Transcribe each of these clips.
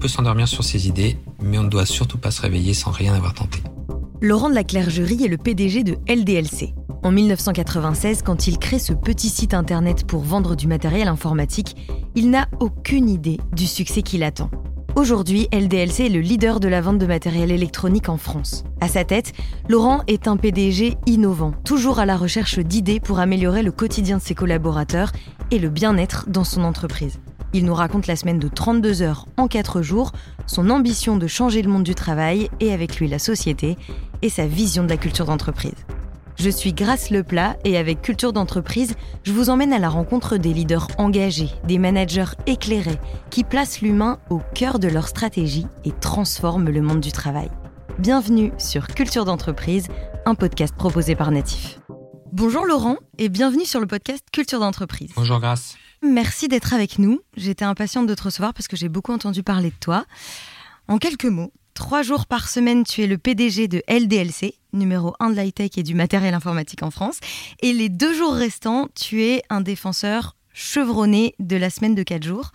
peut s'endormir sur ses idées, mais on ne doit surtout pas se réveiller sans rien avoir tenté. Laurent de la Clergerie est le PDG de LDLC. En 1996, quand il crée ce petit site internet pour vendre du matériel informatique, il n'a aucune idée du succès qui l'attend. Aujourd'hui, LDLC est le leader de la vente de matériel électronique en France. À sa tête, Laurent est un PDG innovant, toujours à la recherche d'idées pour améliorer le quotidien de ses collaborateurs et le bien-être dans son entreprise. Il nous raconte la semaine de 32 heures en 4 jours, son ambition de changer le monde du travail et avec lui la société, et sa vision de la culture d'entreprise. Je suis Grace Leplat et avec Culture d'entreprise, je vous emmène à la rencontre des leaders engagés, des managers éclairés, qui placent l'humain au cœur de leur stratégie et transforment le monde du travail. Bienvenue sur Culture d'entreprise, un podcast proposé par Natif. Bonjour Laurent et bienvenue sur le podcast Culture d'entreprise. Bonjour Grace. Merci d'être avec nous. J'étais impatiente de te recevoir parce que j'ai beaucoup entendu parler de toi. En quelques mots, trois jours par semaine, tu es le PDG de LDLC, numéro 1 de l'high-tech et du matériel informatique en France. Et les deux jours restants, tu es un défenseur chevronné de la semaine de 4 jours.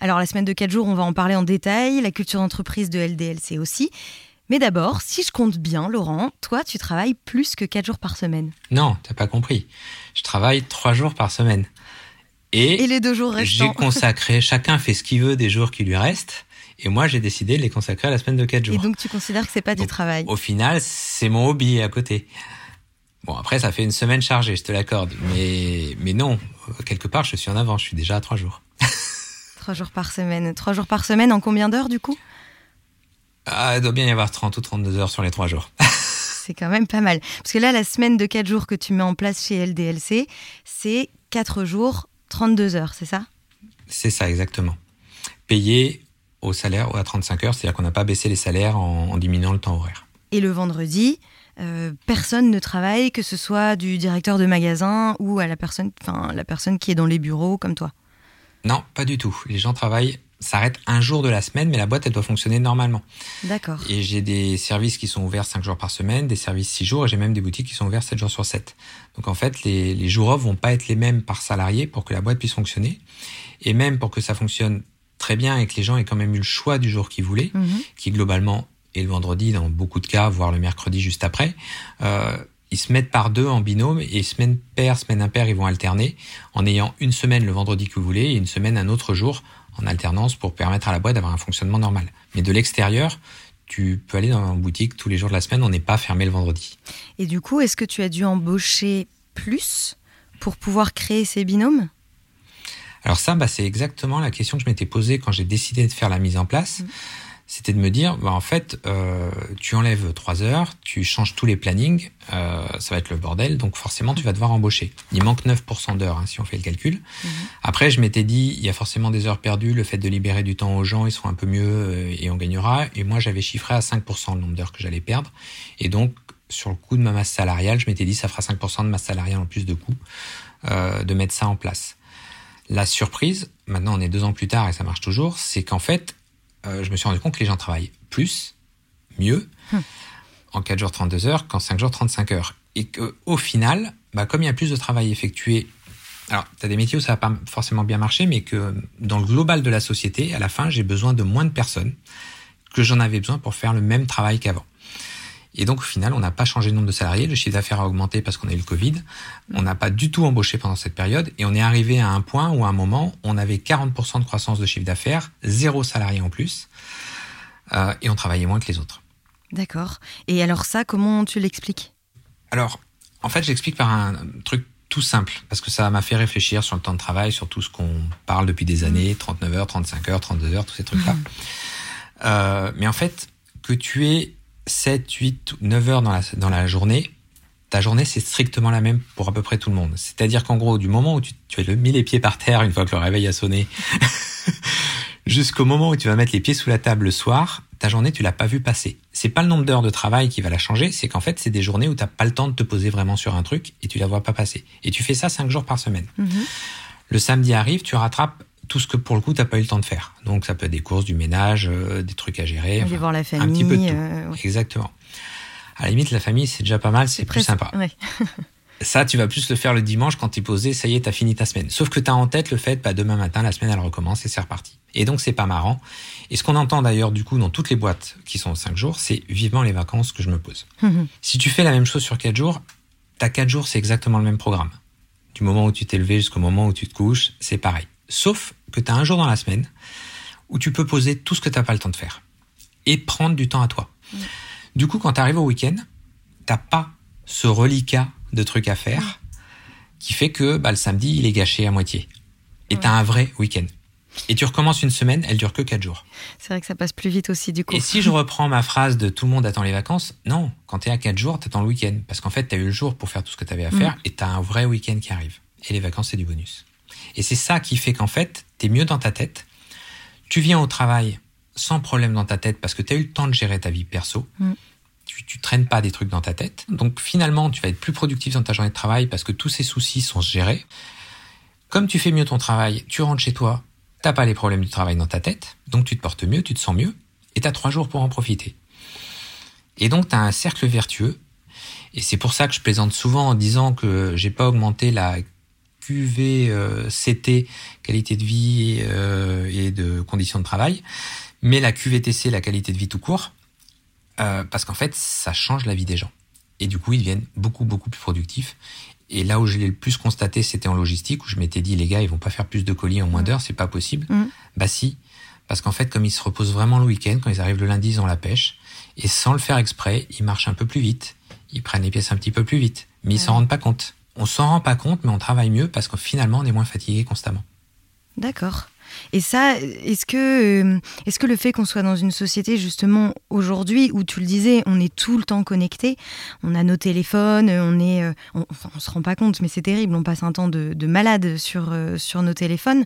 Alors la semaine de 4 jours, on va en parler en détail, la culture d'entreprise de LDLC aussi. Mais d'abord, si je compte bien, Laurent, toi, tu travailles plus que 4 jours par semaine. Non, t'as pas compris. Je travaille 3 jours par semaine. Et, les deux jours restants. J'ai consacré, chacun fait ce qu'il veut des jours qui lui restent. Et moi, j'ai décidé de les consacrer à la semaine de 4 jours. Et donc, tu considères que c'est pas du travail? Au final, c'est mon hobby à côté. Bon, après, ça fait une semaine chargée, je te l'accorde. Mais, mais non, quelque part, je suis en avance. Je suis déjà à 3 jours. 3 jours par semaine. 3 jours par semaine, en combien d'heures, du coup? Ah, Il doit bien y avoir 30 ou 32 heures sur les 3 jours. c'est quand même pas mal. Parce que là, la semaine de 4 jours que tu mets en place chez LDLC, c'est 4 jours, 32 heures, c'est ça? C'est ça, exactement. Payé au salaire ou à 35 heures, c'est-à-dire qu'on n'a pas baissé les salaires en, diminuant le temps horaire. Et le vendredi, euh, personne ne travaille, que ce soit du directeur de magasin ou à la personne, enfin la personne qui est dans les bureaux comme toi? Non, pas du tout. Les gens travaillent s'arrête un jour de la semaine, mais la boîte, elle doit fonctionner normalement. D'accord. Et j'ai des services qui sont ouverts 5 jours par semaine, des services 6 jours, et j'ai même des boutiques qui sont ouvertes 7 jours sur 7. Donc en fait, les, les jours off vont pas être les mêmes par salarié pour que la boîte puisse fonctionner. Et même pour que ça fonctionne très bien et que les gens aient quand même eu le choix du jour qu'ils voulaient, mhm. qui globalement est le vendredi dans beaucoup de cas, voire le mercredi juste après, euh, ils se mettent par deux en binôme et semaine paire, semaine impaire, ils vont alterner en ayant une semaine le vendredi que vous voulez et une semaine un autre jour en alternance pour permettre à la boîte d'avoir un fonctionnement normal. Mais de l'extérieur, tu peux aller dans une boutique tous les jours de la semaine, on n'est pas fermé le vendredi. Et du coup, est-ce que tu as dû embaucher plus pour pouvoir créer ces binômes? Alors ça, bah, c'est exactement la question que je m'étais posée quand j'ai décidé de faire la mise en place. Mmh c'était de me dire, bah, en fait, euh, tu enlèves trois heures, tu changes tous les plannings, euh, ça va être le bordel, donc forcément tu vas devoir embaucher. Il manque 9% d'heures hein, si on fait le calcul. Mhm. Après, je m'étais dit, il y a forcément des heures perdues, le fait de libérer du temps aux gens, ils seront un peu mieux euh, et on gagnera. Et moi, j'avais chiffré à 5% le nombre d'heures que j'allais perdre. Et donc, sur le coût de ma masse salariale, je m'étais dit, ça fera 5% de masse salariale en plus de coût euh, de mettre ça en place. La surprise, maintenant on est deux ans plus tard et ça marche toujours, c'est qu'en fait, euh, je me suis rendu compte que les gens travaillent plus, mieux, hum. en 4 jours 32 heures qu'en 5 jours 35 heures. Et qu'au final, bah, comme il y a plus de travail effectué, alors tu as des métiers où ça va pas forcément bien marcher, mais que dans le global de la société, à la fin, j'ai besoin de moins de personnes que j'en avais besoin pour faire le même travail qu'avant. Et donc, au final, on n'a pas changé le nombre de salariés. Le chiffre d'affaires a augmenté parce qu'on a eu le Covid. On n'a pas du tout embauché pendant cette période. Et on est arrivé à un point où, à un moment, on avait 40% de croissance de chiffre d'affaires, zéro salarié en plus. Euh, et on travaillait moins que les autres. D'accord. Et alors ça, comment tu l'expliques? Alors, en fait, j'explique par un truc tout simple, parce que ça m'a fait réfléchir sur le temps de travail, sur tout ce qu'on parle depuis des années, 39 heures, 35 heures, 32 heures, tous ces trucs-là. Mmh. Euh, mais en fait, que tu aies 7, 8, 9 heures dans la, dans la journée, ta journée, c'est strictement la même pour à peu près tout le monde. C'est-à-dire qu'en gros, du moment où tu, tu as mis les pieds par terre une fois que le réveil a sonné, jusqu'au moment où tu vas mettre les pieds sous la table le soir, ta journée, tu l'as pas vu passer. C'est pas le nombre d'heures de travail qui va la changer, c'est qu'en fait, c'est des journées où tu n'as pas le temps de te poser vraiment sur un truc et tu la vois pas passer. Et tu fais ça 5 jours par semaine. Mm-hmm. Le samedi arrive, tu rattrapes tout ce que pour le coup t'as pas eu le temps de faire. Donc ça peut être des courses, du ménage, euh, des trucs à gérer, enfin, voir la famille, un petit peu de tout. Euh, Exactement. À la limite, la famille c'est déjà pas mal, c'est plus sympa. ça, tu vas plus le faire le dimanche quand t'es posé, ça y est, t'as fini ta semaine. Sauf que t'as en tête le fait, bah demain matin, la semaine elle recommence et c'est reparti. Et donc, c'est pas marrant. Et ce qu'on entend d'ailleurs, du coup, dans toutes les boîtes qui sont 5 jours, c'est vivement les vacances que je me pose. Mhm. Si tu fais la même chose sur 4 jours, t'as 4 jours, c'est exactement le même programme. Du moment où tu t'es levé jusqu'au moment où tu te couches, c'est pareil. Sauf que t'as un jour dans la semaine où tu peux poser tout ce que t'as pas le temps de faire. Et prendre du temps à toi. Du coup, quand t'arrives au week-end, t'as pas ce reliquat de trucs à faire qui fait que bah, le samedi, il est gâché à moitié. Et t'as un vrai week-end. Et tu recommences une semaine, elle dure que 4 jours. C'est vrai que ça passe plus vite aussi du coup. Et si je reprends ma phrase de tout le monde attend les vacances, non, quand t'es à 4 jours, t'attends le week-end. Parce qu'en fait, t'as eu le jour pour faire tout ce que t'avais à faire et t'as un vrai week-end qui arrive. Et les vacances, c'est du bonus. Et c'est ça qui fait qu'en fait, t'es mieux dans ta tête. Tu viens au travail sans problème dans ta tête parce que t'as eu le temps de gérer ta vie perso. Mm. Tu, tu traînes pas des trucs dans ta tête. Donc finalement, tu vas être plus productif dans ta journée de travail parce que tous ces soucis sont gérés. Comme tu fais mieux ton travail, tu rentres chez toi, t'as pas les problèmes du travail dans ta tête, donc tu te portes mieux, tu te sens mieux, et t'as trois jours pour en profiter. Et donc t'as un cercle vertueux, et c'est pour ça que je plaisante souvent en disant que j'ai pas augmenté la QVCT, qualité de vie euh, et de conditions de travail, mais la QVTC, la qualité de vie tout court, euh, parce qu'en fait ça change la vie des gens. Et du coup ils deviennent beaucoup beaucoup plus productifs. Et là où je l'ai le plus constaté, c'était en logistique, où je m'étais dit, les gars, ils vont pas faire plus de colis en moins d'heures, c'est pas possible. Mm. Bah si, parce qu'en fait, comme ils se reposent vraiment le week-end, quand ils arrivent le lundi, ils ont la pêche, et sans le faire exprès, ils marchent un peu plus vite, ils prennent les pièces un petit peu plus vite, mais ils s'en rendent pas compte. On s'en rend pas compte, mais on travaille mieux parce que finalement, on est moins fatigué constamment. D'accord. Et ça, est-ce que, euh, est-ce que le fait qu'on soit dans une société justement aujourd'hui où tu le disais, on est tout le temps connecté, on a nos téléphones, on est, euh, on, enfin, on se rend pas compte, mais c'est terrible, on passe un temps de, de malade sur euh, sur nos téléphones.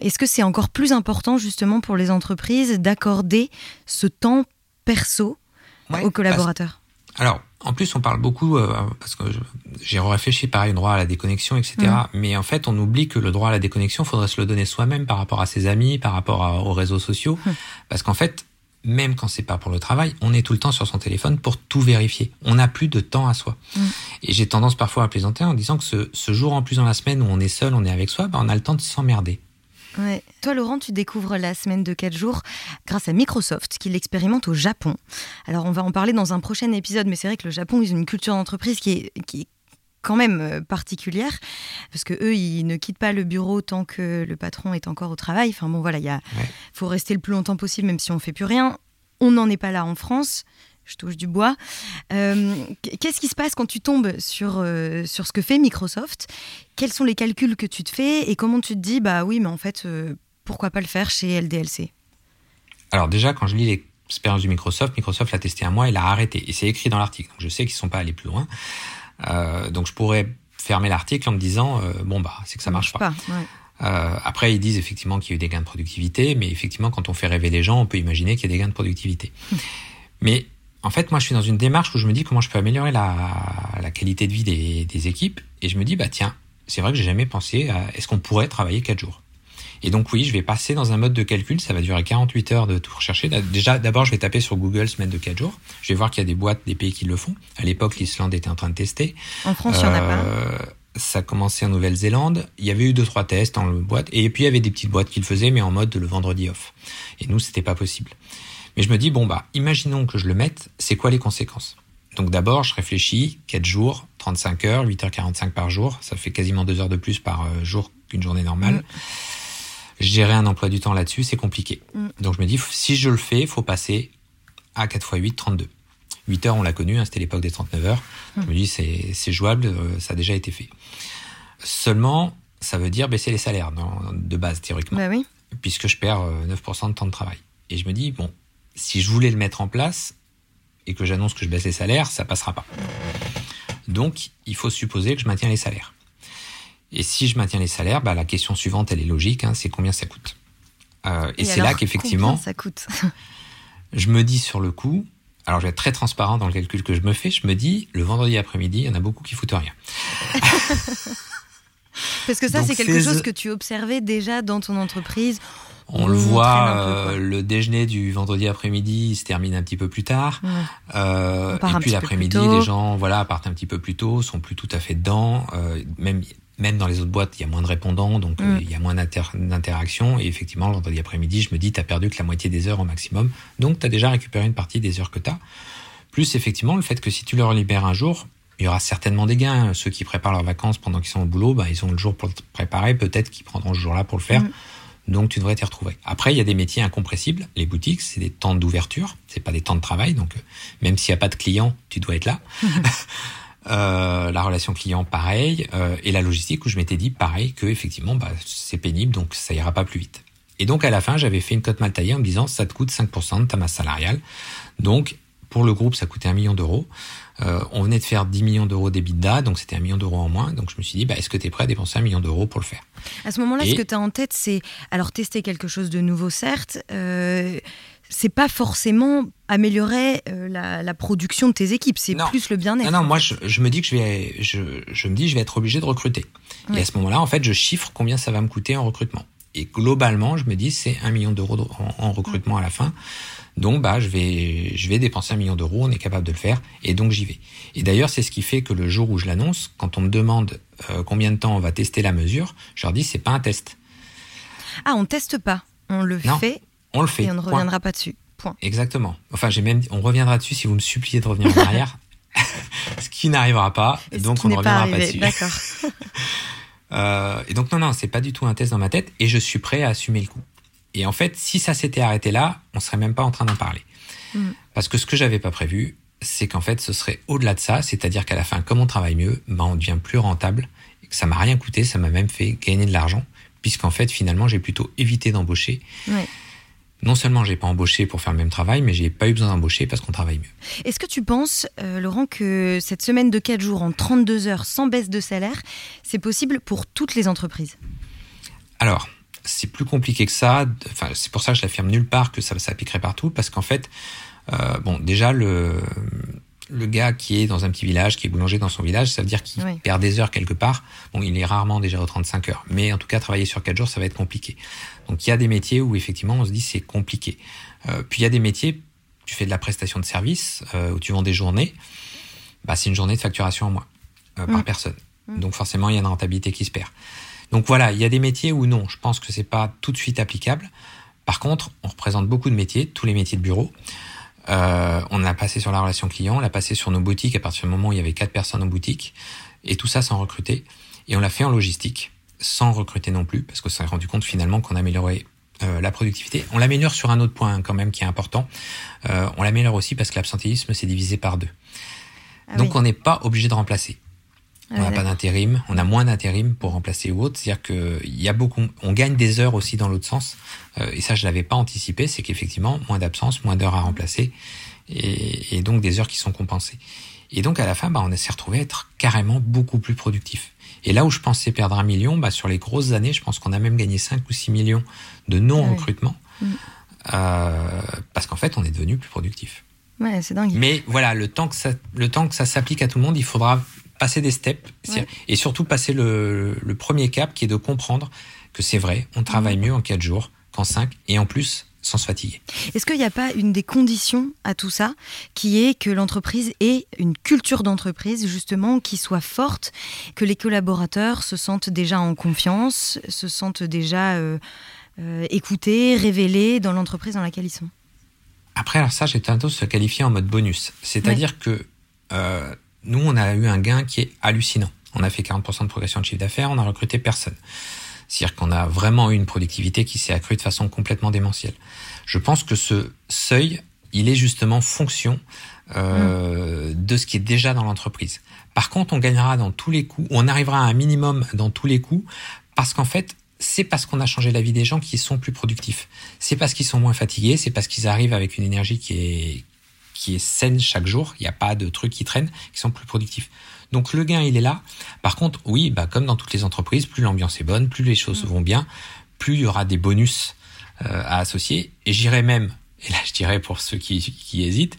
Est-ce que c'est encore plus important justement pour les entreprises d'accorder ce temps perso Ouais, aux collaborateurs? Alors, en plus, on parle beaucoup, euh, parce que j'ai réfléchi pareil, droit à la déconnexion, etc. Mm. Mais en fait, on oublie que le droit à la déconnexion, faudrait se le donner soi-même par rapport à ses amis, par rapport à- aux réseaux sociaux. Mm. Parce qu'en fait, même quand c'est pas pour le travail, on est tout le temps sur son téléphone pour tout vérifier. On n'a plus de temps à soi. Mm. Et j'ai tendance parfois à plaisanter en disant que ce, ce jour en plus dans la semaine où on est seul, on est avec soi, ben, on a le temps de s'emmerder. Ouais. Toi, Laurent, tu découvres la semaine de 4 jours grâce à Microsoft qui l'expérimente au Japon. Alors, on va en parler dans un prochain épisode, mais c'est vrai que le Japon, ils ont une culture d'entreprise qui est, qui est quand même euh, particulière parce que eux, ils ne quittent pas le bureau tant que le patron est encore au travail. Enfin bon, voilà, il Ouais. faut rester le plus longtemps possible, même si on fait plus rien. On n'en est pas là en France. Je touche du bois. Euh, Qu'est-ce qui se passe quand tu tombes sur, euh, sur ce que fait Microsoft? Quels sont les calculs que tu te fais? Et comment tu te dis, bah oui, mais en fait, euh, pourquoi pas le faire chez LDLC Alors déjà, quand je lis l'expérience du Microsoft, Microsoft l'a testé un mois et l'a arrêté. Et c'est écrit dans l'article. Donc je sais qu'ils sont pas allés plus loin. Donc je pourrais fermer l'article en me disant, bon bah, c'est que ça marche pas. ouais. Euh, après, ils disent effectivement qu'il y a eu des gains de productivité, mais effectivement, quand on fait rêver les gens, on peut imaginer qu'il y a des gains de productivité. mais en fait, moi, je suis dans une démarche où je me dis comment je peux améliorer la, la qualité de vie des, des équipes, et je me dis, bah tiens, c'est vrai que j'ai jamais pensé à est-ce qu'on pourrait travailler quatre jours. Et donc oui, je vais passer dans un mode de calcul, ça va durer 48 heures de tout rechercher. Déjà, d'abord, je vais taper sur Google semaine de 4 jours. Je vais voir qu'il y a des boîtes, des pays qui le font. À l'époque, l'Islande était en train de tester. En France, il n'y en a pas. Euh, Ça a commencé en Nouvelle-Zélande. Il y avait eu deux trois tests en boîte et puis il y avait des petites boîtes qui le faisaient mais en mode le vendredi off. Et nous c'était pas possible. Mais je me dis bon bah imaginons que je le mette, c'est quoi les conséquences? Donc d'abord je réfléchis 4 jours, 35 heures, 8h45 par jour, ça fait quasiment 2 heures de plus par euh, jour qu'une journée normale. Mm. Gérer un emploi du temps là-dessus, c'est compliqué. Mm. Donc je me dis si je le fais, faut passer à 4 x 8 32. 8 heures, on l'a connu, hein, c'était l'époque des 39 heures. Je me dis, c'est, jouable, euh, ça a déjà été fait. Seulement, ça veut dire baisser les salaires dans- de base, théoriquement, Bah oui. puisque je perds euh, 9% de temps de travail. Et je me dis, bon, si je voulais le mettre en place et que j'annonce que je baisse les salaires, ça passera pas. Donc, il faut supposer que je maintiens les salaires. Et si je maintiens les salaires, bah, la question suivante, elle est logique, hein, c'est combien ça coûte. Euh, et, c'est là qu'effectivement, ça coûte. je me dis sur le coup, alors je vais être très transparent dans le calcul que je me fais, je me dis, le vendredi après-midi, il y en a beaucoup qui foutent rien. Parce que ça, c'est quelque chose que tu observais déjà dans ton entreprise. On, le voit, euh, le déjeuner du vendredi après-midi se termine un petit peu plus tard. Ouais. Euh, et puis l'après-midi, les gens voilà partent un petit peu plus tôt, sont plus tout à fait dedans. Euh, même même dans les autres boîtes, il y a moins de répondants, donc euh, mm. il y a moins d'interactions. Et effectivement, le vendredi après-midi, je me dis, tu as perdu que la moitié des heures au maximum. Donc, tu as déjà récupéré une partie des heures que tu as. Plus, effectivement, le fait que si tu leur libères un jour, il y aura certainement des gains. Ceux qui préparent leurs vacances pendant qu'ils sont au boulot, bah, ils ont le jour pour le préparer. Peut-être qu'ils prendront ce jour-là pour le faire. Mm. Donc, tu devrais t'y retrouver. Après, il y a des métiers incompressibles. Les boutiques, c'est des temps d'ouverture. C'est pas des temps de travail. Donc, euh, même s'il n'y a pas de clients, tu dois être là. Euh, la relation client, pareil, euh, et la logistique où je m'étais dit pareil que effectivement bah, c'est pénible donc ça ira pas plus vite. Et donc à la fin j'avais fait une cote mal taillée en me disant ça te coûte 5% de ta masse salariale. Donc pour le groupe ça coûtait un million d'euros. Euh, on venait de faire 10 millions d'euros d'EBITDA, donc c'était un million d'euros en moins. Donc je me suis dit, bah, est-ce que tu es prêt à dépenser un million d'euros pour le faire? À ce moment-là, ce que tu as en tête, c'est alors tester quelque chose de nouveau, certes, euh, c'est pas forcément améliorer euh, la, production de tes équipes, c'est plus le bien-être. Non, non, moi je, me dis que je vais, je, me dis je vais être obligé de recruter. Et à ce moment-là, en fait, je chiffre combien ça va me coûter en recrutement. Et globalement, je me dis c'est un million d'euros en, recrutement à la fin. Donc bah je vais je vais dépenser un million d'euros, on est capable de le faire et donc j'y vais. Et d'ailleurs c'est ce qui fait que le jour où je l'annonce, quand on me demande euh, combien de temps on va tester la mesure, je leur dis c'est pas un test. Ah on teste pas, on le fait on le fait. Et on ne reviendra pas dessus. Point. Exactement. Enfin, j'ai même, on reviendra dessus si vous me suppliez de revenir en arrière. ce qui n'arrivera pas, et donc on ne reviendra pas, dessus. D'accord. euh, et donc non, non, c'est pas du tout un test dans ma tête, et je suis prêt à assumer le coup. Et en fait, si ça s'était arrêté là, on serait même pas en train d'en parler. Mm. Parce que ce que j'avais pas prévu, c'est qu'en fait, ce serait au-delà de ça, c'est-à-dire qu'à la fin, comme on travaille mieux, ben on devient plus rentable, et que ça m'a rien coûté, ça m'a même fait gagner de l'argent, puisqu'en fait, finalement, j'ai plutôt évité d'embaucher. Ouais non seulement j'ai pas embauché pour faire le même travail, mais j'ai pas eu besoin d'embaucher parce qu'on travaille mieux. Est-ce que tu penses, euh, Laurent, que cette semaine de 4 jours en 32 heures sans baisse de salaire, c'est possible pour toutes les entreprises? Alors, c'est plus compliqué que ça. Enfin, c'est pour ça que je l'affirme nulle part que ça s'appliquerait partout, parce qu'en fait, euh, bon, déjà le le gars qui est dans un petit village, qui est boulanger dans son village, ça veut dire qu'il perd des heures quelque part. Bon, il est rarement déjà aux 35 heures. Mais en tout cas, travailler sur 4 jours, ça va être compliqué. Donc il y a des métiers où effectivement on se dit c'est compliqué. Euh, puis il y a des métiers, tu fais de la prestation de service, euh, où tu vends des journées, bah, c'est une journée de facturation en moins euh, par mm. personne. Mm. Donc forcément il y a une rentabilité qui se perd. Donc voilà, il y a des métiers où non, je pense que c'est pas tout de suite applicable. Par contre, on représente beaucoup de métiers, tous les métiers de bureau. Euh, on a passé sur la relation client, on l'a passé sur nos boutiques à partir du moment où il y avait quatre personnes en boutique, et tout ça sans recruter. Et on l'a fait en logistique, sans recruter non plus, parce qu'on s'est rendu compte finalement qu'on améliorait euh, la productivité. On l'améliore sur un autre point quand même qui est important. Euh, on l'améliore aussi parce que l'absentéisme s'est divisé par deux. Ah Donc on n'est pas obligé de remplacer. On n'a pas d'intérim, on a moins d'intérim pour remplacer ou autre. C'est-à-dire qu'il y a beaucoup, on gagne des heures aussi dans l'autre sens. Euh, et ça, je l'avais pas anticipé, c'est qu'effectivement, moins d'absence, moins d'heures à remplacer, et, et, donc des heures qui sont compensées. Et donc à la fin, bah, on s'est retrouvé à être carrément beaucoup plus productif. Et là où je pensais perdre un million, bah, sur les grosses années, je pense qu'on a même gagné 5 ou 6 millions de non-recrutement, mm. euh, parce qu'en fait, on est devenu plus productif. Ouais, c'est dingue. Mais voilà, le temps que ça, le temps que ça s'applique à tout le monde, il faudra passer des steps et surtout passer le, premier cap qui est de comprendre que c'est vrai, on travaille mhm. mieux en 4 jours qu'en 5 et en plus sans se fatiguer. Est-ce qu'il n'y a pas une des conditions à tout ça qui est que l'entreprise ait une culture d'entreprise justement qui soit forte, que les collaborateurs se sentent déjà en confiance, se sentent déjà euh, euh, écoutés, révélés dans l'entreprise dans laquelle ils sont? Après, alors ça, j'ai tendance à se qualifier en mode bonus. C'est-à-dire que euh, nous, on a eu un gain qui est hallucinant. On a fait 40% de progression de chiffre d'affaires, on a recruté personne. C'est-à-dire qu'on a vraiment eu une productivité qui s'est accrue de façon complètement démentielle. Je pense que ce seuil, il est justement fonction euh, de ce qui est déjà dans l'entreprise. Par contre, on gagnera dans tous les coups, on arrivera à un minimum dans tous les coups, parce qu'en fait, c'est parce qu'on a changé la vie des gens qui sont plus productifs. C'est parce qu'ils sont moins fatigués, c'est parce qu'ils arrivent avec une énergie qui est qui est saine chaque jour. Il n'y a pas de trucs qui traînent, qui sont plus productifs. Donc le gain, il est là. Par contre, oui, bah, comme dans toutes les entreprises, plus l'ambiance est bonne, plus les choses mm. vont bien, plus il y aura des bonus euh, à associer. Et j'irai même, et là je dirais pour ceux qui, qui hésitent,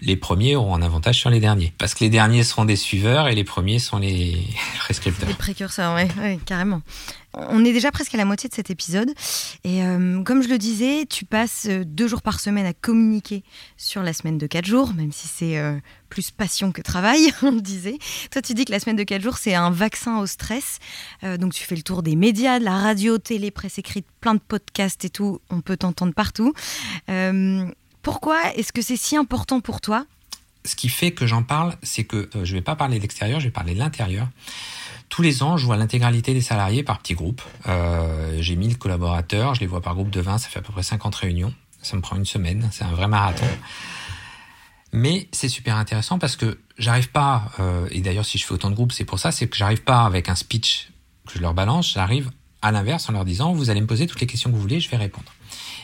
les premiers auront un avantage sur les derniers. Parce que les derniers seront des suiveurs et les premiers sont les prescripteurs. Les précurseurs, oui, carrément. On est déjà presque à la moitié de cet épisode. Et euh, comme je le disais, tu passes euh, deux jours par semaine à communiquer sur la semaine de quatre jours, même si c'est euh, plus passion que travail, on le disait. Toi, tu dis que la semaine de quatre jours, c'est un vaccin au stress. donc tu fais le tour des médias, de la radio, télé, presse écrite, plein de podcasts et tout. On peut t'entendre partout. Pourquoi est-ce que c'est si important pour toi? Ce qui fait que j'en parle, c'est que je ne vais pas parler de l'extérieur, je vais parler de l'intérieur. Tous les ans, je vois l'intégralité des salariés par petits groupes. Euh, j'ai 1000 collaborateurs, je les vois par groupe de 20, ça fait à peu près 50 réunions. Ça me prend une semaine, c'est un vrai marathon. Mais c'est super intéressant parce que j'arrive pas, euh, et d'ailleurs si je fais autant de groupes, c'est pour ça, c'est que j'arrive pas avec un speech que je leur balance, j'arrive à l'inverse en leur disant, vous allez me poser toutes les questions que vous voulez, je vais répondre.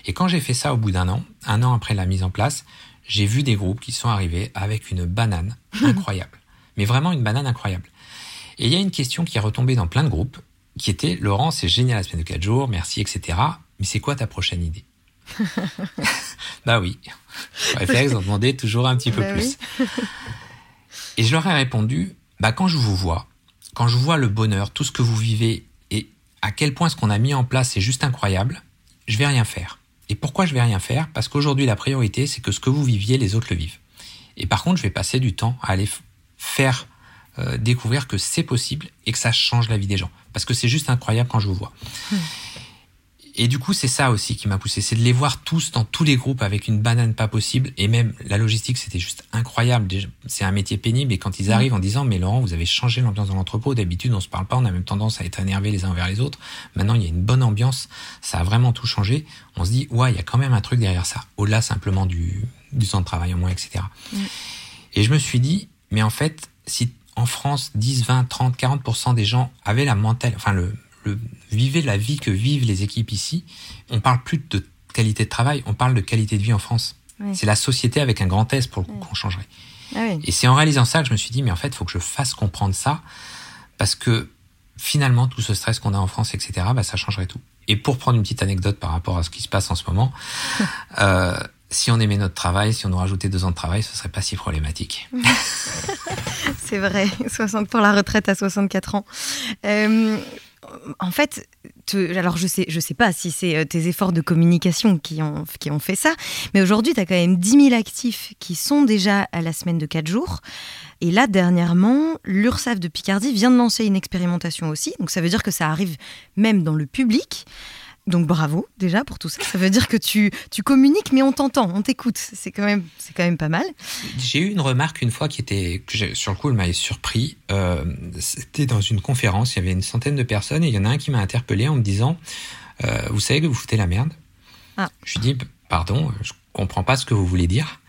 Et quand j'ai fait ça au bout d'un an, un an après la mise en place, j'ai vu des groupes qui sont arrivés avec une banane incroyable. Mais vraiment une banane incroyable. Et il y a une question qui est retombée dans plein de groupes, qui était Laurent, c'est génial la semaine de 4 jours, merci, etc. Mais c'est quoi ta prochaine idée Bah oui. Réflexe d'en demander toujours un petit peu bah plus. et je leur ai répondu, bah quand je vous vois, quand je vois le bonheur, tout ce que vous vivez et à quel point ce qu'on a mis en place est juste incroyable, je vais rien faire. Et pourquoi je vais rien faire? Parce qu'aujourd'hui la priorité c'est que ce que vous viviez, les autres le vivent. Et par contre, je vais passer du temps à aller faire euh, découvrir que c'est possible et que ça change la vie des gens. Parce que c'est juste incroyable quand je vous vois. Hmm. Et du coup, c'est ça aussi qui m'a poussé, c'est de les voir tous dans tous les groupes avec une banane pas possible. Et même la logistique, c'était juste incroyable. C'est un métier pénible. Et quand ils hmm. arrivent en disant, mais Laurent, vous avez changé l'ambiance dans l'entrepôt. D'habitude, on se parle pas, on a même tendance à être énervés les uns envers les autres. Maintenant, il y a une bonne ambiance. Ça a vraiment tout changé. On se dit, ouais, il y a quand même un truc derrière ça. Au-delà simplement du, du temps de travail en moins, etc. Hmm. Et je me suis dit, mais en fait, si en France, 10, 20, 30, 40% des gens avaient la mentale, enfin le, le vivaient la vie que vivent les équipes ici. On parle plus de qualité de travail, on parle de qualité de vie en France. C'est la société avec un grand S pour le coup qu'on changerait. Ah Et c'est en réalisant ça que je me suis dit, mais en fait, il faut que je fasse comprendre ça, parce que finalement, tout ce stress qu'on a en France, etc., bah, ça changerait tout. Et pour prendre une petite anecdote par rapport à ce qui se passe en ce moment, euh, si on aimait notre travail, si on nous rajoutait deux ans de travail, ce serait pas si problématique. C'est vrai, 60 pour la retraite à 64 ans. Euh, en fait, alors je sais, je sais pas si c'est euh, tes efforts de communication qui ont, qui ont fait ça, mais aujourd'hui, tu as quand même 10 000 actifs qui sont déjà à la semaine de 4 jours. Et là, dernièrement, l'URSAF de Picardie vient de lancer une expérimentation aussi. Donc ça veut dire que ça arrive même dans le public. Donc bravo déjà pour tout ça. Ça veut dire que tu, tu communiques, mais on t'entend, on t'écoute. C'est quand même c'est quand même pas mal. J'ai eu une remarque une fois qui était que sur le coup elle m'avait surpris. Euh, C'était dans une conférence, il y avait une centaine de personnes et il y en a un qui m'a interpellé en me disant euh, vous savez que vous foutez la merde. Ah. Je lui dis pardon, je comprends pas ce que vous voulez dire.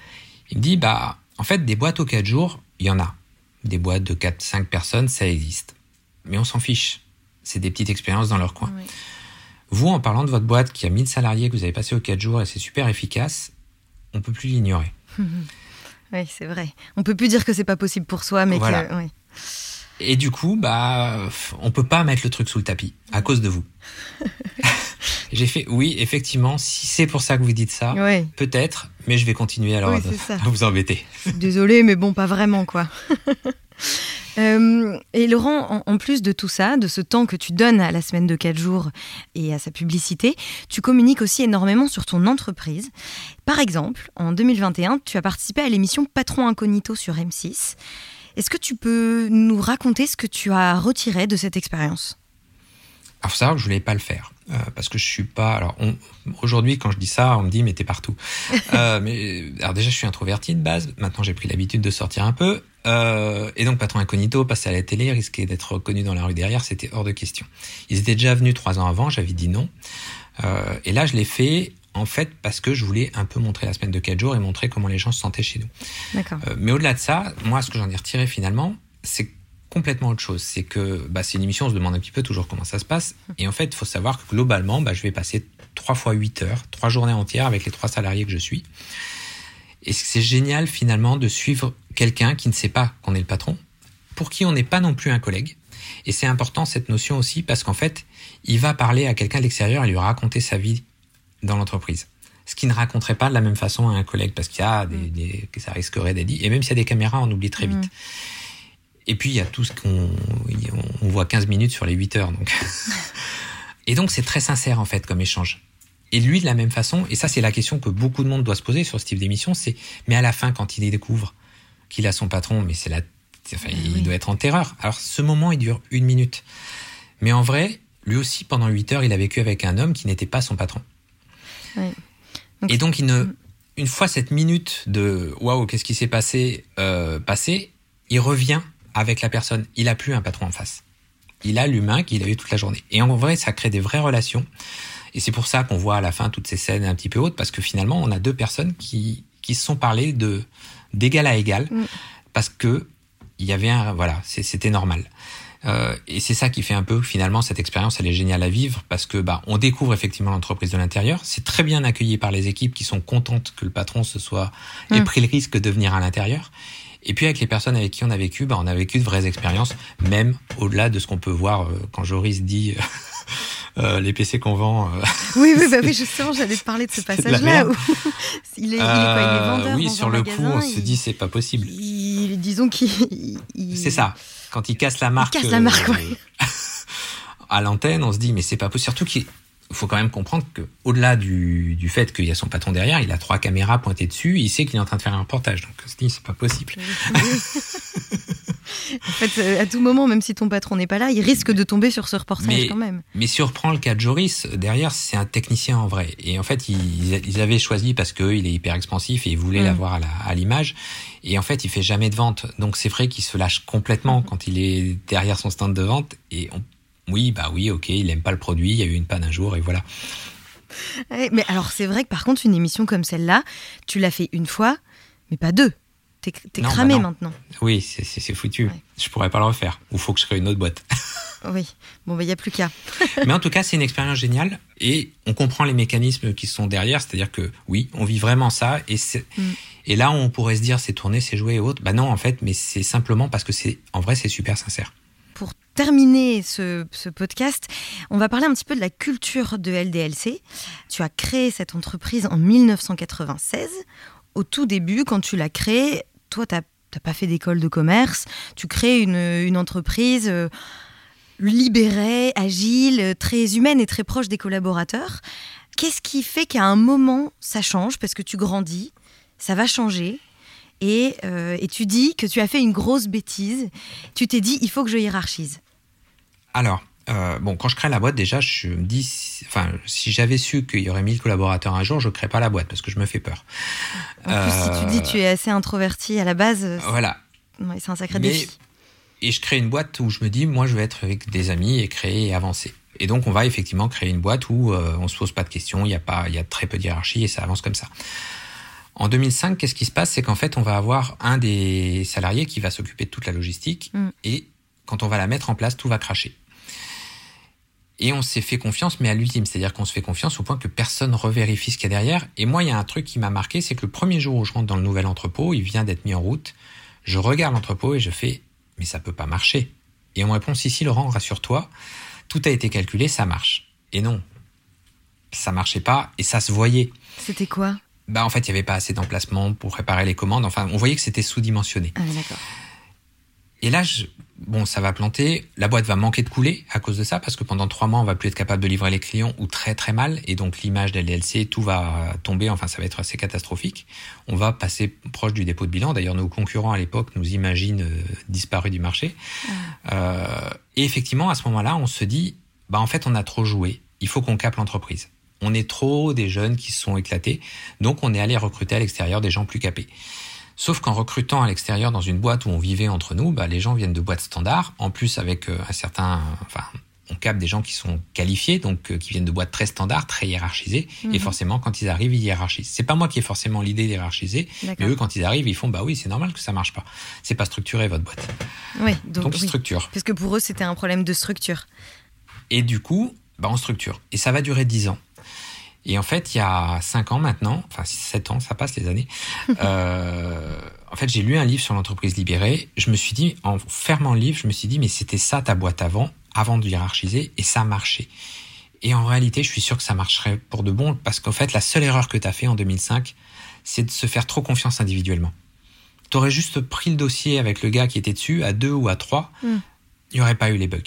Il me dit bah en fait des boîtes aux 4 jours, il y en a. Des boîtes de 4 5 personnes, ça existe. Mais on s'en fiche. C'est des petites expériences dans leur coin. Vous, en parlant de votre boîte qui a 1000 salariés que vous avez passé aux 4 jours et c'est super efficace, on peut plus l'ignorer. oui, c'est vrai. On peut plus dire que c'est pas possible pour soi, mais que. Et du coup, bah, on peut pas mettre le truc sous le tapis à cause de vous. J'ai fait oui, effectivement, si c'est pour ça que vous dites ça, peut-être, mais je vais continuer alors à, vous embêter. Désolée, mais bon, pas vraiment quoi. Euh, et Laurent, en, plus de tout ça, de ce temps que tu donnes à la semaine de 4 jours et à sa publicité, tu communiques aussi énormément sur ton entreprise. Par exemple, en 2021, tu as participé à l'émission Patron Incognito sur M6. Est-ce que tu peux nous raconter ce que tu as retiré de cette expérience? Alors, faut savoir que je voulais pas le faire euh, parce que je suis pas. Alors, aujourd'hui, quand je dis ça, on me dit mais t'es partout. euh, mais alors déjà, je suis introverti de base. Maintenant, j'ai pris l'habitude de sortir un peu. Euh, et donc, patron incognito, passer à la télé, risquer d'être reconnu dans la rue derrière, c'était hors de question. Ils étaient déjà venus trois ans avant. J'avais dit non. Euh, et là, je l'ai fait en fait parce que je voulais un peu montrer la semaine de quatre jours et montrer comment les gens se sentaient chez nous. D'accord. Euh, mais au-delà de ça, moi, ce que j'en ai retiré finalement, c'est complètement autre chose. C'est que bah, c'est une émission, on se demande un petit peu toujours comment ça se passe. Et en fait, il faut savoir que globalement, bah, je vais passer trois fois huit heures, trois journées entières avec les trois salariés que je suis. Et c'est génial finalement de suivre quelqu'un qui ne sait pas qu'on est le patron, pour qui on n'est pas non plus un collègue. Et c'est important cette notion aussi parce qu'en fait, il va parler à quelqu'un de l'extérieur et lui raconter sa vie dans l'entreprise. ce qui ne raconterait pas de la même façon à un collègue parce qu'il y a des, que ça risquerait d'être dit. Et même s'il y a des caméras, on oublie très vite. Et puis il y a tout ce qu'on on voit 15 minutes sur les 8 heures. Donc. et donc c'est très sincère en fait comme échange. Et lui de la même façon, et ça c'est la question que beaucoup de monde doit se poser sur ce type d'émission, c'est mais à la fin quand il découvre qu'il a son patron, mais c'est la, enfin, il doit être en terreur. Alors ce moment il dure une minute, mais en vrai lui aussi pendant 8 heures il a vécu avec un homme qui n'était pas son patron. et donc il ne, une fois cette minute de waouh qu'est-ce qui s'est passé euh, passé, il revient avec la personne. Il a plus un patron en face. Il a l'humain qu'il a eu toute la journée. Et en vrai, ça crée des vraies relations. Et c'est pour ça qu'on voit à la fin toutes ces scènes un petit peu hautes, parce que finalement, on a deux personnes qui, qui se sont parlé de d'égal à égal, mm. parce que il y avait un, voilà, c'était normal. Euh, et c'est ça qui fait un peu finalement cette expérience, elle est géniale à vivre parce que bah on découvre effectivement l'entreprise de l'intérieur. C'est très bien accueilli par les équipes qui sont contentes que le patron se soit ait mm. pris le risque de venir à l'intérieur. Et puis avec les personnes avec qui on a vécu, bah, on a vécu de vraies expériences, même au-delà de ce qu'on peut voir euh, quand Joris dit euh, euh, les PC qu'on vend. oui, oui, bah oui, justement, j'allais te parler de ce passage-là. Il, est, il est quoi Il est vendeur Oui, sur le coup, on se dit c'est pas possible. Il, disons qu'il. C'est ça. Quand il casse la marque. Il casse la marque, oui. à l'antenne, on se dit mais c'est pas possible. Surtout qu'il il faut quand même comprendre que au-delà du, du fait qu'il y a son patron derrière, il a trois caméras pointées dessus, il sait qu'il est en train de faire un reportage. Donc, se dit, c'est pas possible. en fait, euh, à tout moment, même si ton patron n'est pas là, il risque de tomber sur ce reportage quand même. Mais si on reprend le cas de Joris, derrière, c'est un technicien en vrai. Et en fait, ils, ils avaient choisi parce qu'il est hyper expansif et ils voulaient mm. l'avoir à l'image. Et en fait, il fait jamais de vente. Donc, c'est vrai qu'il se lâche complètement mm. quand il est derrière son stand de vente. Et on oui, bah oui, ok, il aime pas le produit, il y a eu une panne un jour et voilà. Mais alors c'est vrai que par contre une émission comme celle-là, tu l'as fait une fois, mais pas deux. T'es es cramé bah maintenant. Oui, c'est foutu. Je pourrais pas le refaire. Ou faut que je crée une autre boîte. oui, bon, il bah, n'y a plus qu'à. mais en tout cas, c'est une expérience géniale et on comprend les mécanismes qui sont derrière. C'est-à-dire que oui, on vit vraiment ça et mm. Et là, on pourrait se dire c'est tourné, c'est joué et autres. Bah non, en fait, mais c'est simplement parce que c'est en vrai, c'est super sincère terminer ce, podcast, on va parler un petit peu de la culture de LDLC. Tu as créé cette entreprise en 1996. Au tout début, quand tu l'as créée, toi, tu n'as pas fait d'école de commerce. Tu crées une, entreprise euh, libérée, agile, très humaine et très proche des collaborateurs. Qu'est-ce qui fait qu'à un moment, ça change? Parce que tu grandis, ça va changer euh, et, tu dis que tu as fait une grosse bêtise. Tu t'es dit, il faut que je hiérarchise. Alors, euh, bon, quand je crée la boîte, déjà, je me dis, enfin, si j'avais su qu'il y aurait 1000 collaborateurs un jour, je ne crée pas la boîte parce que je me fais peur. En plus, si tu dis que tu es assez introverti à la base, voilà. c'est un sacré défi. Et je crée une boîte où je me dis, moi, je vais être avec des amis et créer et avancer. Et donc, on va effectivement créer une boîte où euh, on se pose pas de questions, il y a pas, il y a très peu de hiérarchie et ça avance comme ça. En 2005, qu'est-ce qui se passe? C'est qu'en fait, on va avoir un des salariés qui va s'occuper de toute la logistique mm. et quand on va la mettre en place, tout va cracher. Et on s'est fait confiance, mais à l'ultime, c'est-à-dire qu'on se fait confiance au point que personne revérifie ce qu'il y a derrière. Et moi, il y a un truc qui m'a marqué, c'est que le premier jour où je rentre dans le nouvel entrepôt, il vient d'être mis en route, je regarde l'entrepôt et je fais, mais ça peut pas marcher. Et on me répond, si, si, Laurent, rassure-toi, tout a été calculé, ça marche. Et non, ça marchait pas et ça se voyait. C'était quoi? Bah en fait, il n'y avait pas assez d'emplacement pour préparer les commandes. Enfin, on voyait que c'était sous-dimensionné. Ah. Et là, bon, ça va planter. La boîte va manquer de couler à cause de ça, parce que pendant trois mois, on va plus être capable de livrer les clients ou très très mal. Et donc, l'image d'LDLC, tout va tomber. Enfin, ça va être assez catastrophique. On va passer proche du dépôt de bilan. D'ailleurs, nos concurrents à l'époque nous imaginent euh, disparus du marché. Ah. Euh, et effectivement, à ce moment-là, on se dit, bah en fait, on a trop joué. Il faut qu'on capte l'entreprise on est trop des jeunes qui sont éclatés, donc on est allé recruter à l'extérieur des gens plus capés. Sauf qu'en recrutant à l'extérieur dans une boîte où on vivait entre nous, bah, les gens viennent de boîtes standards, en plus avec euh, un certain, enfin, on capte des gens qui sont qualifiés, donc euh, qui viennent de boîtes très standards, très hiérarchisées, et mhm. forcément quand ils arrivent, ils hiérarchisent. C'est pas moi qui ai forcément l'idée d'hiérarchiser, mais eux quand ils arrivent, ils font bah oui, c'est normal que ça marche pas. C'est pas structuré votre boîte. Oui, donc, structure. Parce que pour eux, c'était un problème de structure. Et du coup, bah on structure. Et ça va durer dix ans. Et en fait, il y a cinq ans maintenant, enfin sept ans, ça passe les années. euh, en fait, j'ai lu un livre sur l'entreprise libérée. Je me suis dit, en fermant le livre, je me suis dit, mais c'était ça ta boîte avant, avant de hiérarchiser, et ça marchait. Et en réalité, je suis sûr que ça marcherait pour de bon, parce qu'en fait, la seule erreur que tu as fait en 2005, c'est de se faire trop confiance individuellement. Tu aurais juste pris le dossier avec le gars qui était dessus, à deux ou à trois, Mm. il n'y aurait pas eu les bugs.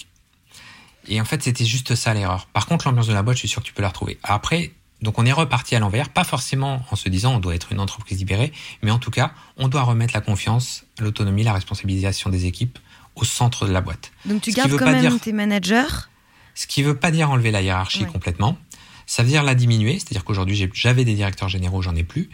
Et en fait, c'était juste ça l'erreur. Par contre, l'ambiance de la boîte, je suis sûr que tu peux la retrouver. Après, donc on est reparti à l'envers, pas forcément en se disant on doit être une entreprise libérée, mais en tout cas, on doit remettre la confiance, l'autonomie, la responsabilisation des équipes au centre de la boîte. Donc tu Ce gardes quand même dire- tes managers. Ce qui veut pas dire enlever la hiérarchie Ouais. complètement. Ça veut dire la diminuer, c'est-à-dire qu'aujourd'hui j'avais des directeurs généraux, j'en ai plus.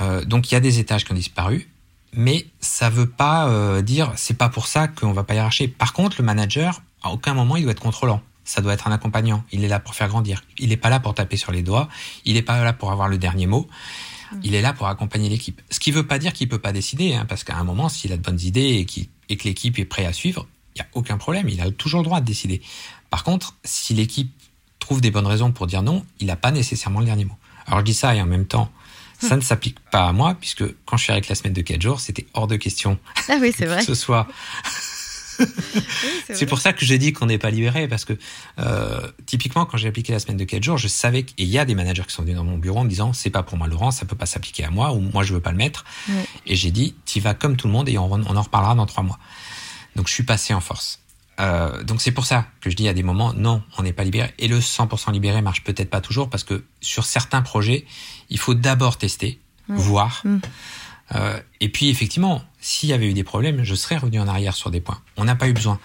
Euh, donc il y a des étages qui ont disparu, mais ça veut pas euh, dire c'est pas pour ça qu'on va pas hiérarchiser. Par contre, le manager, à aucun moment il doit être contrôlant. Ça doit être un accompagnant. Il est là pour faire grandir. Il n'est pas là pour taper sur les doigts. Il n'est pas là pour avoir le dernier mot. Il est là pour accompagner l'équipe. Ce qui veut pas dire qu'il peut pas décider, hein, parce qu'à un moment, s'il a de bonnes idées et, que l'équipe est prête à suivre, il y a aucun problème. Il a toujours le droit de décider. Par contre, si l'équipe trouve des bonnes raisons pour dire non, il n'a pas nécessairement le dernier mot. Alors je dis ça et en même temps, ça ne s'applique pas à moi, puisque quand je suis avec la semaine de 4 jours, c'était hors de question Ah oui, que vrai. ce soit c'est pour ça que j'ai dit qu'on n'est pas libéré, parce que euh, typiquement, quand j'ai appliqué la semaine de 4 jours, je savais qu'il y a des managers qui sont venus dans mon bureau en me disant c'est pas pour moi Laurent, ça peut pas s'appliquer à moi, ou moi je veux pas le mettre. Et j'ai dit tu vas comme tout le monde et on, on en reparlera dans trois mois. Donc je suis passé en force. Euh, donc c'est pour ça que je dis à des moments non, on n'est pas libéré. Et le 100% libéré marche peut-être pas toujours parce que sur certains projets, il faut d'abord tester, voir. Mm. Euh, et puis effectivement, s'il y avait eu des problèmes, je serais revenu en arrière sur des points. On n'a pas eu besoin.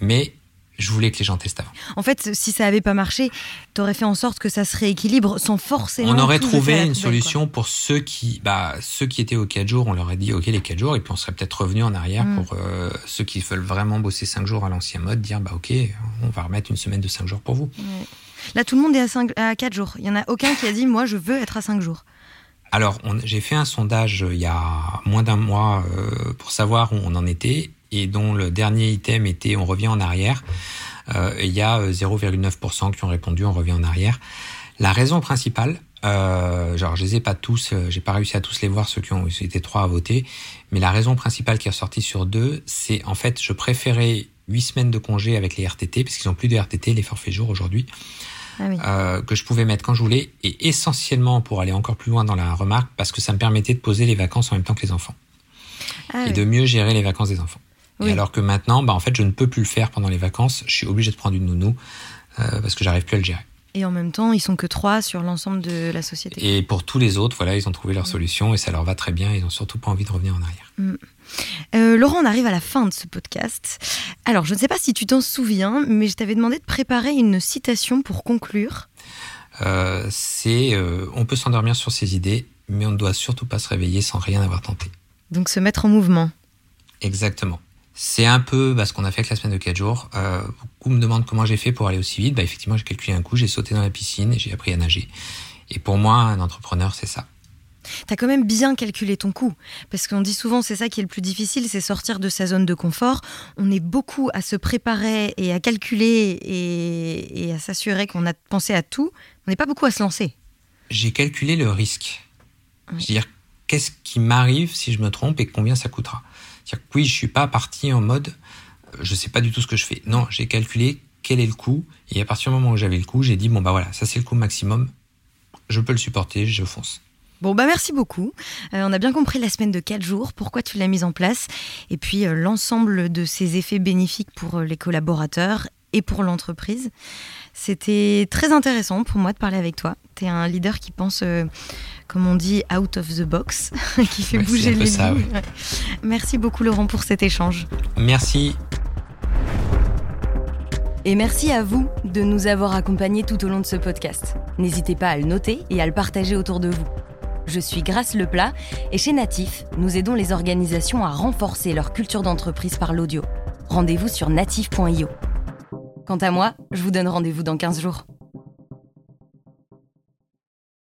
Mais je voulais que les gens testent avant. En fait, si ça avait pas marché, t'aurais fait en sorte que ça se rééquilibre sans forcément. on aurait trouvé une solution pour ceux qui, bah, ceux qui étaient aux 4 jours, on leur a dit, OK, les 4 jours, et puis on serait peut-être revenu en arrière Mm. pour euh, ceux qui veulent vraiment bosser 5 jours à l'ancien mode, dire, bah, OK, on va remettre une semaine de 5 jours pour vous. Là, tout le monde est à, 5, à 4 jours. Il y en a aucun qui a dit Moi, je veux être à 5 jours. Alors, j'ai fait un sondage euh, il y a moins d'un mois euh, pour savoir où on en était et dont le dernier item était on revient en arrière. Euh, il y a euh, 0,9% qui ont répondu on revient en arrière. La raison principale, euh, genre je les ai pas tous, euh, j'ai pas réussi à tous les voir ceux qui ont été trois à voter, mais la raison principale qui est ressortie sur deux, c'est en fait je préférais huit semaines de congé avec les RTT parce qu'ils ont plus de RTT les forfaits jours aujourd'hui Ah oui. euh, que je pouvais mettre quand je voulais et essentiellement pour aller encore plus loin dans la remarque parce que ça me permettait de poser les vacances en même temps que les enfants Ah et oui. de mieux gérer les vacances des enfants. Oui. Et alors que maintenant, bah en fait, je ne peux plus le faire pendant les vacances. Je suis obligé de prendre une nounou euh, parce que j'arrive plus à le gérer. Et en même temps, ils sont que 3 sur l'ensemble de la société. Et pour tous les autres, voilà, ils ont trouvé leur solution et ça leur va très bien. Ils ont surtout pas envie de revenir en arrière. Euh, Laurent, on arrive à la fin de ce podcast. Alors, je ne sais pas si tu t'en souviens, mais je t'avais demandé de préparer une citation pour conclure. Euh, c'est, euh, on peut s'endormir sur ses idées, mais on ne doit surtout pas se réveiller sans rien avoir tenté. Donc, se mettre en mouvement. Exactement. C'est un peu bah, ce qu'on a fait avec la semaine de 4 jours. Euh, beaucoup me demandent comment j'ai fait pour aller aussi vite. Bah, effectivement, j'ai calculé un coup, j'ai sauté dans la piscine et j'ai appris à nager. Et pour moi, un entrepreneur, c'est ça. T'as quand même bien calculé ton coût. Parce qu'on dit souvent, c'est ça qui est le plus difficile, c'est sortir de sa zone de confort. On est beaucoup à se préparer et à calculer et, et à s'assurer qu'on a pensé à tout. On n'est pas beaucoup à se lancer. J'ai calculé le risque. Oui. C'est-à-dire, qu'est-ce qui m'arrive si je me trompe et combien ça coûtera? Oui, je suis pas parti en mode, euh, je sais pas du tout ce que je fais. Non, j'ai calculé quel est le coût. Et à partir du moment où j'avais le coût, j'ai dit, bon, bah voilà, ça c'est le coût maximum. Je peux le supporter, je fonce. Bon, bah merci beaucoup. Euh, on a bien compris la semaine de 4 jours, pourquoi tu l'as mise en place, et puis euh, l'ensemble de ses effets bénéfiques pour les collaborateurs et pour l'entreprise. C'était très intéressant pour moi de parler avec toi. Tu es un leader qui pense, euh, comme on dit, out of the box, qui fait Ouais, bouger c'est un peu les ça, lignes. Ouais. Merci beaucoup Laurent pour cet échange. Merci. Et merci à vous de nous avoir accompagnés tout au long de ce podcast. N'hésitez pas à le noter et à le partager autour de vous. Je suis Grace Leplat et chez Natif, nous aidons les organisations à renforcer leur culture d'entreprise par l'audio. Rendez-vous sur natif.io. Quant à moi, je vous donne rendez-vous dans 15 jours.